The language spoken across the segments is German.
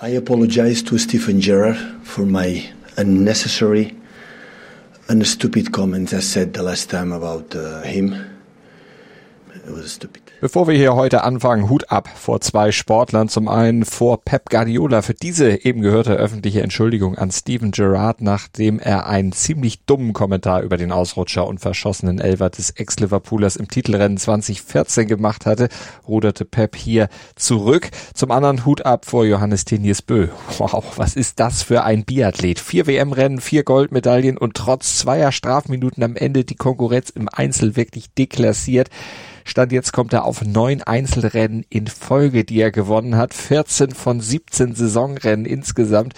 I apologize to Stephen Gerrard for my unnecessary and stupid comments I said the last time about uh, him. Bevor wir hier heute anfangen, Hut ab vor zwei Sportlern. Zum einen vor Pep Guardiola für diese eben gehörte öffentliche Entschuldigung an Steven Gerrard, nachdem er einen ziemlich dummen Kommentar über den Ausrutscher und verschossenen Elfer des Ex-Liverpoolers im Titelrennen 2014 gemacht hatte, ruderte Pep hier zurück. Zum anderen Hut ab vor Johannes Teniers Bö. Wow, was ist das für ein Biathlet? Vier WM-Rennen, vier Goldmedaillen und trotz zweier Strafminuten am Ende die Konkurrenz im Einzel wirklich deklassiert. Stand jetzt kommt er auf neun Einzelrennen in Folge, die er gewonnen hat. 14 von 17 Saisonrennen insgesamt.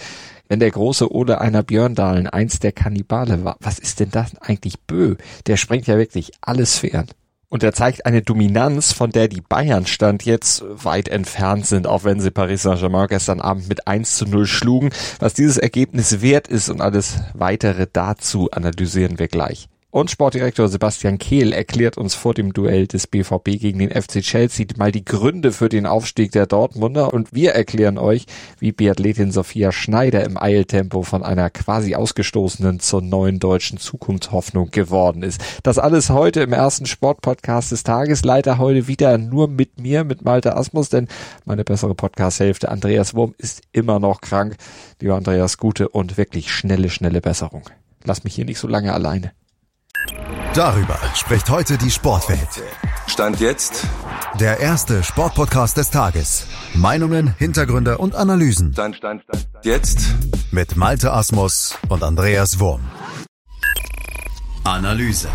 Wenn der große Ole einer Björndalen eins der Kannibale war, was ist denn das eigentlich Bö? Der sprengt ja wirklich alles fern. Und er zeigt eine Dominanz, von der die Bayern stand jetzt weit entfernt sind, auch wenn sie Paris Saint-Germain gestern Abend mit 1 zu 0 schlugen. Was dieses Ergebnis wert ist und alles weitere dazu analysieren wir gleich. Und Sportdirektor Sebastian Kehl erklärt uns vor dem Duell des BVB gegen den FC Chelsea mal die Gründe für den Aufstieg der Dortmunder und wir erklären euch, wie Biathletin Sophia Schneider im Eiltempo von einer quasi ausgestoßenen zur neuen deutschen Zukunftshoffnung geworden ist. Das alles heute im ersten Sportpodcast des Tages. Leider heute wieder nur mit mir, mit Malte Asmus, denn meine bessere Podcast-Hälfte Andreas Wurm ist immer noch krank. Lieber Andreas, gute und wirklich schnelle, schnelle Besserung. Lass mich hier nicht so lange alleine. Darüber spricht heute die Sportwelt. Stand jetzt. Der erste Sportpodcast des Tages. Meinungen, Hintergründe und Analysen. Stand, stand, stand. Jetzt. Mit Malte Asmus und Andreas Wurm. Analyse.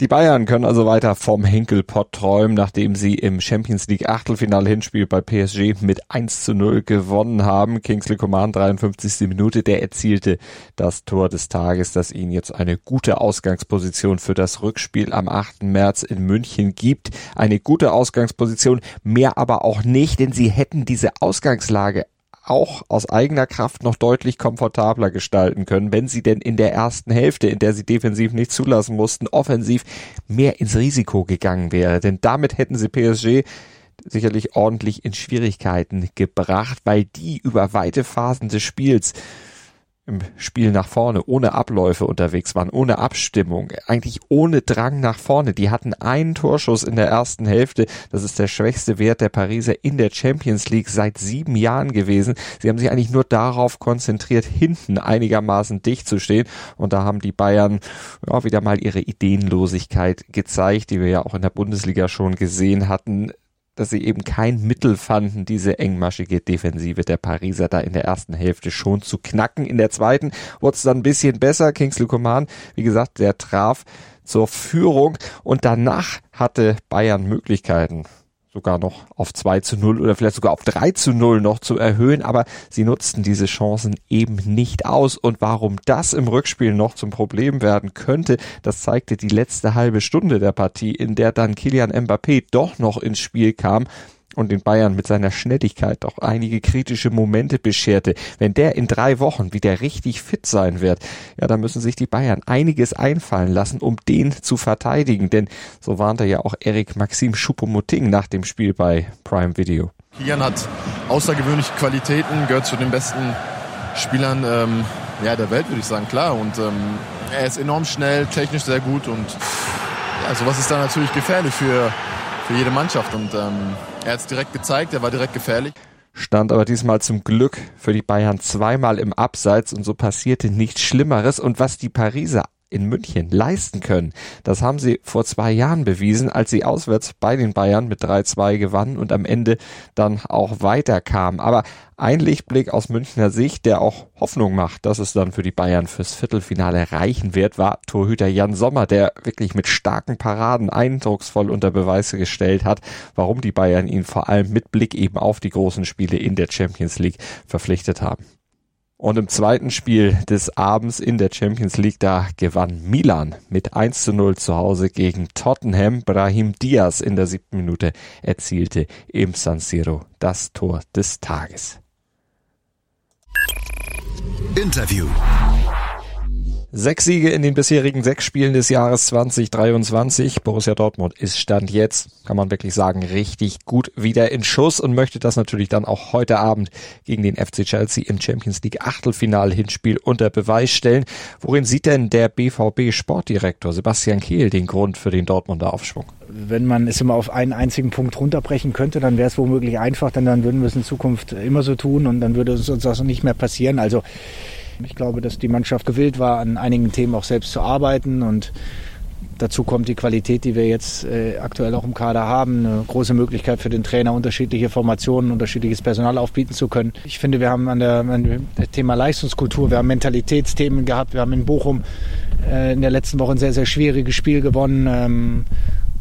Die Bayern können also weiter vom Henkelpott träumen, nachdem sie im Champions League Achtelfinale Hinspiel bei PSG mit 1 zu 0 gewonnen haben. Kingsley Coman 53. Minute, der erzielte das Tor des Tages, das ihnen jetzt eine gute Ausgangsposition für das Rückspiel am 8. März in München gibt. Eine gute Ausgangsposition, mehr aber auch nicht, denn sie hätten diese Ausgangslage auch aus eigener Kraft noch deutlich komfortabler gestalten können, wenn sie denn in der ersten Hälfte, in der sie defensiv nicht zulassen mussten, offensiv mehr ins Risiko gegangen wäre. Denn damit hätten sie PSG sicherlich ordentlich in Schwierigkeiten gebracht, weil die über weite Phasen des Spiels im Spiel nach vorne, ohne Abläufe unterwegs waren, ohne Abstimmung, eigentlich ohne Drang nach vorne. Die hatten einen Torschuss in der ersten Hälfte. Das ist der schwächste Wert der Pariser in der Champions League seit sieben Jahren gewesen. Sie haben sich eigentlich nur darauf konzentriert, hinten einigermaßen dicht zu stehen. Und da haben die Bayern ja, wieder mal ihre Ideenlosigkeit gezeigt, die wir ja auch in der Bundesliga schon gesehen hatten dass sie eben kein Mittel fanden, diese engmaschige Defensive der Pariser da in der ersten Hälfte schon zu knacken. In der zweiten wurde es dann ein bisschen besser. Kingsley Coman, wie gesagt, der traf zur Führung und danach hatte Bayern Möglichkeiten sogar noch auf 2 zu 0 oder vielleicht sogar auf 3 zu 0 noch zu erhöhen, aber sie nutzten diese Chancen eben nicht aus. Und warum das im Rückspiel noch zum Problem werden könnte, das zeigte die letzte halbe Stunde der Partie, in der dann Kilian Mbappé doch noch ins Spiel kam und den Bayern mit seiner Schnelligkeit auch einige kritische Momente bescherte. Wenn der in drei Wochen wieder richtig fit sein wird, ja, dann müssen sich die Bayern einiges einfallen lassen, um den zu verteidigen. Denn so warnte ja auch Erik Maxim Choupo-Moting nach dem Spiel bei Prime Video. Kilian hat außergewöhnliche Qualitäten, gehört zu den besten Spielern ähm, ja, der Welt, würde ich sagen, klar. Und ähm, er ist enorm schnell, technisch sehr gut und ja, sowas ist dann natürlich gefährlich für, für jede Mannschaft. Und ähm, er hat es direkt gezeigt, er war direkt gefährlich. Stand aber diesmal zum Glück für die Bayern zweimal im Abseits und so passierte nichts Schlimmeres. Und was die Pariser in München leisten können. Das haben sie vor zwei Jahren bewiesen, als sie auswärts bei den Bayern mit 3-2 gewannen und am Ende dann auch weiterkamen. Aber ein Lichtblick aus Münchner Sicht, der auch Hoffnung macht, dass es dann für die Bayern fürs Viertelfinale reichen wird, war Torhüter Jan Sommer, der wirklich mit starken Paraden eindrucksvoll unter Beweise gestellt hat, warum die Bayern ihn vor allem mit Blick eben auf die großen Spiele in der Champions League verpflichtet haben. Und im zweiten Spiel des Abends in der Champions League, da gewann Milan mit 1 zu 0 zu Hause gegen Tottenham. Brahim Diaz in der siebten Minute erzielte im San Siro das Tor des Tages. Interview. Sechs Siege in den bisherigen sechs Spielen des Jahres 2023. Borussia Dortmund ist Stand jetzt, kann man wirklich sagen, richtig gut wieder in Schuss und möchte das natürlich dann auch heute Abend gegen den FC Chelsea im Champions League Achtelfinal-Hinspiel unter Beweis stellen. Worin sieht denn der BVB Sportdirektor Sebastian Kehl den Grund für den Dortmunder Aufschwung? Wenn man es immer auf einen einzigen Punkt runterbrechen könnte, dann wäre es womöglich einfach, denn dann würden wir es in Zukunft immer so tun und dann würde es uns auch nicht mehr passieren. Also ich glaube, dass die Mannschaft gewillt war, an einigen Themen auch selbst zu arbeiten und Dazu kommt die Qualität, die wir jetzt äh, aktuell auch im Kader haben. Eine große Möglichkeit für den Trainer, unterschiedliche Formationen, unterschiedliches Personal aufbieten zu können. Ich finde, wir haben an der, an dem Thema Leistungskultur, wir haben Mentalitätsthemen gehabt. Wir haben in Bochum äh, in der letzten Woche ein sehr, sehr schwieriges Spiel gewonnen. Ähm,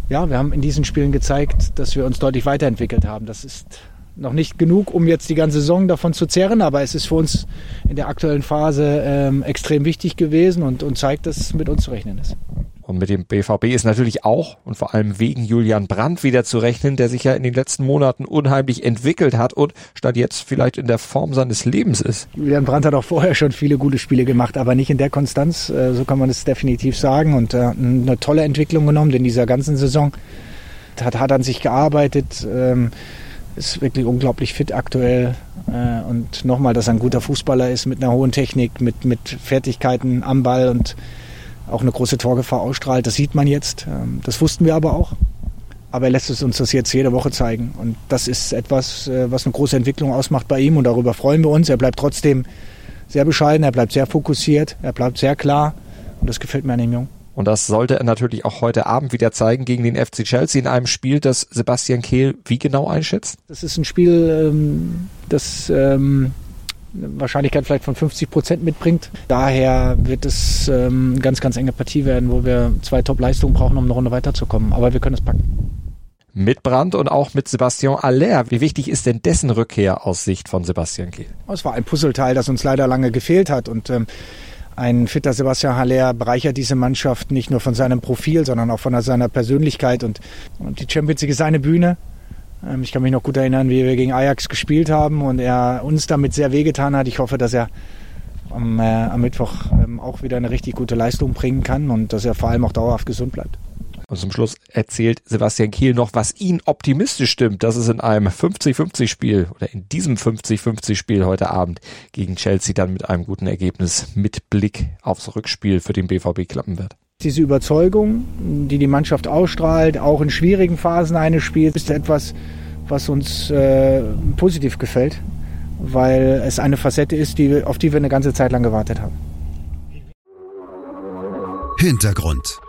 ja, wir haben in diesen Spielen gezeigt, dass wir uns deutlich weiterentwickelt haben. Das ist noch nicht genug, um jetzt die ganze Saison davon zu zehren, aber es ist für uns in der aktuellen Phase ähm, extrem wichtig gewesen und, und zeigt, dass es mit uns zu rechnen ist. Und mit dem BVB ist natürlich auch und vor allem wegen Julian Brandt wieder zu rechnen, der sich ja in den letzten Monaten unheimlich entwickelt hat und statt jetzt vielleicht in der Form seines Lebens ist. Julian Brandt hat auch vorher schon viele gute Spiele gemacht, aber nicht in der Konstanz, äh, so kann man es definitiv sagen. Und äh, eine tolle Entwicklung genommen in dieser ganzen Saison. Hat hart an sich gearbeitet. Ähm, ist wirklich unglaublich fit aktuell. Äh, und nochmal, dass er ein guter Fußballer ist mit einer hohen Technik, mit, mit Fertigkeiten am Ball und auch eine große Torgefahr ausstrahlt. Das sieht man jetzt. Ähm, das wussten wir aber auch. Aber er lässt es uns das jetzt jede Woche zeigen. Und das ist etwas, äh, was eine große Entwicklung ausmacht bei ihm. Und darüber freuen wir uns. Er bleibt trotzdem sehr bescheiden, er bleibt sehr fokussiert, er bleibt sehr klar. Und das gefällt mir an dem Jungen. Und das sollte er natürlich auch heute Abend wieder zeigen gegen den FC Chelsea in einem Spiel, das Sebastian Kehl wie genau einschätzt? Das ist ein Spiel, ähm, das ähm, eine Wahrscheinlichkeit vielleicht von 50 Prozent mitbringt. Daher wird es ähm, eine ganz, ganz enge Partie werden, wo wir zwei Top-Leistungen brauchen, um eine Runde weiterzukommen. Aber wir können es packen. Mit Brandt und auch mit Sebastian Aller. Wie wichtig ist denn dessen Rückkehr aus Sicht von Sebastian Kehl? Es war ein Puzzleteil, das uns leider lange gefehlt hat. Und ähm, ein fitter Sebastian Haller bereichert diese Mannschaft nicht nur von seinem Profil, sondern auch von seiner Persönlichkeit. Und, und die Champions League ist seine Bühne. Ähm, ich kann mich noch gut erinnern, wie wir gegen Ajax gespielt haben und er uns damit sehr wehgetan hat. Ich hoffe, dass er am, äh, am Mittwoch ähm, auch wieder eine richtig gute Leistung bringen kann und dass er vor allem auch dauerhaft gesund bleibt. Und zum Schluss erzählt Sebastian Kiel noch, was ihn optimistisch stimmt, dass es in einem 50-50-Spiel oder in diesem 50-50-Spiel heute Abend gegen Chelsea dann mit einem guten Ergebnis mit Blick aufs Rückspiel für den BVB klappen wird. Diese Überzeugung, die die Mannschaft ausstrahlt, auch in schwierigen Phasen eines Spiels, ist etwas, was uns äh, positiv gefällt, weil es eine Facette ist, die, auf die wir eine ganze Zeit lang gewartet haben. Hintergrund.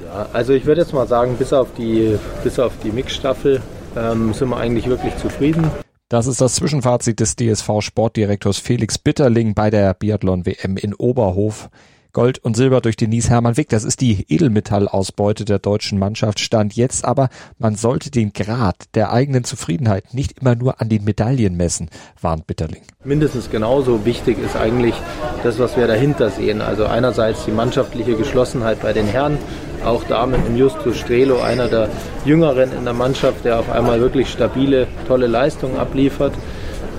Ja, also ich würde jetzt mal sagen, bis auf die, bis auf die Mixstaffel ähm, sind wir eigentlich wirklich zufrieden. Das ist das Zwischenfazit des DSV-Sportdirektors Felix Bitterling bei der Biathlon-WM in Oberhof. Gold und Silber durch Denise Hermann Wick. Das ist die Edelmetallausbeute der deutschen Mannschaft stand jetzt, aber man sollte den Grad der eigenen Zufriedenheit nicht immer nur an den Medaillen messen, warnt Bitterling. Mindestens genauso wichtig ist eigentlich das, was wir dahinter sehen. Also einerseits die mannschaftliche Geschlossenheit bei den Herren, auch da mit dem Justus Strelo, einer der Jüngeren in der Mannschaft, der auf einmal wirklich stabile, tolle Leistungen abliefert.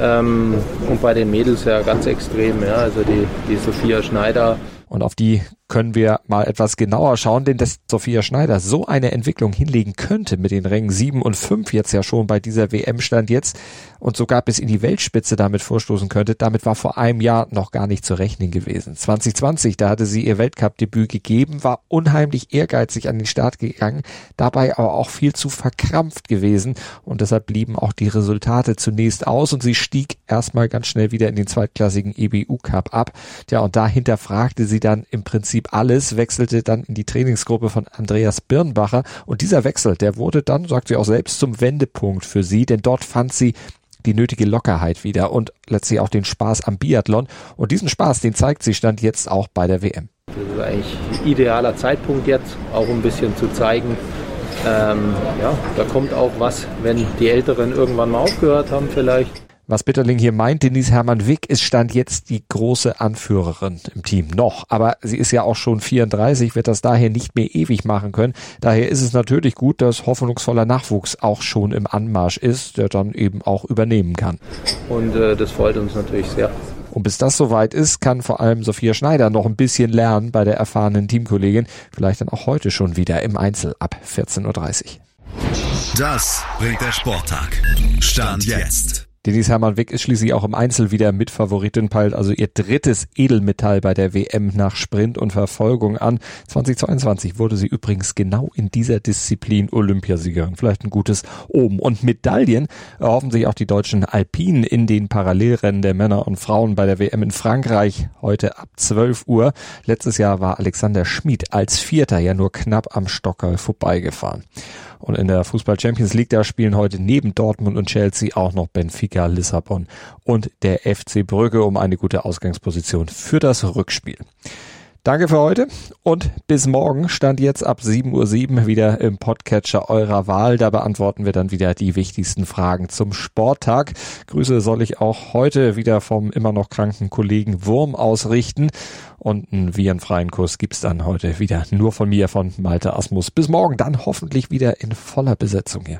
Ähm, und bei den Mädels ja ganz extrem, ja, also die, die Sophia Schneider. Und auf die können wir mal etwas genauer schauen, denn dass Sophia Schneider so eine Entwicklung hinlegen könnte mit den Rängen 7 und 5 jetzt ja schon bei dieser WM stand jetzt und sogar bis in die Weltspitze damit vorstoßen könnte, damit war vor einem Jahr noch gar nicht zu rechnen gewesen. 2020, da hatte sie ihr Weltcup-Debüt gegeben, war unheimlich ehrgeizig an den Start gegangen, dabei aber auch viel zu verkrampft gewesen und deshalb blieben auch die Resultate zunächst aus und sie stieg erstmal ganz schnell wieder in den zweitklassigen EBU Cup ab. Ja, und dahinter fragte sie dann im Prinzip Prinzip alles, wechselte dann in die Trainingsgruppe von Andreas Birnbacher und dieser Wechsel, der wurde dann, sagt sie auch selbst, zum Wendepunkt für sie, denn dort fand sie die nötige Lockerheit wieder und letztlich auch den Spaß am Biathlon. Und diesen Spaß, den zeigt sie stand jetzt auch bei der WM. Das ist eigentlich ein idealer Zeitpunkt jetzt, auch ein bisschen zu zeigen, ähm, ja, da kommt auch was, wenn die Älteren irgendwann mal aufgehört haben vielleicht. Was Bitterling hier meint, Denise Hermann Wick ist Stand jetzt die große Anführerin im Team. Noch. Aber sie ist ja auch schon 34, wird das daher nicht mehr ewig machen können. Daher ist es natürlich gut, dass hoffnungsvoller Nachwuchs auch schon im Anmarsch ist, der dann eben auch übernehmen kann. Und äh, das freut uns natürlich sehr. Und bis das soweit ist, kann vor allem Sophia Schneider noch ein bisschen lernen bei der erfahrenen Teamkollegin. Vielleicht dann auch heute schon wieder im Einzel ab 14.30 Uhr. Das bringt der Sporttag. Stand jetzt. Denise Hermann-Wick ist schließlich auch im Einzel wieder Mitfavoritin, peilt also ihr drittes Edelmetall bei der WM nach Sprint und Verfolgung an. 2022 wurde sie übrigens genau in dieser Disziplin Olympiasiegerin. Vielleicht ein gutes Oben. Und Medaillen erhoffen sich auch die deutschen Alpinen in den Parallelrennen der Männer und Frauen bei der WM in Frankreich heute ab 12 Uhr. Letztes Jahr war Alexander Schmid als Vierter ja nur knapp am Stocker vorbeigefahren. Und in der Fußball Champions League, da spielen heute neben Dortmund und Chelsea auch noch Benfica, Lissabon und der FC Brügge um eine gute Ausgangsposition für das Rückspiel. Danke für heute und bis morgen. Stand jetzt ab 7.07 Uhr wieder im Podcatcher eurer Wahl. Da beantworten wir dann wieder die wichtigsten Fragen zum Sporttag. Grüße soll ich auch heute wieder vom immer noch kranken Kollegen Wurm ausrichten. Und einen virenfreien Kurs gibt's dann heute wieder nur von mir, von Malte Asmus. Bis morgen dann hoffentlich wieder in voller Besetzung hier.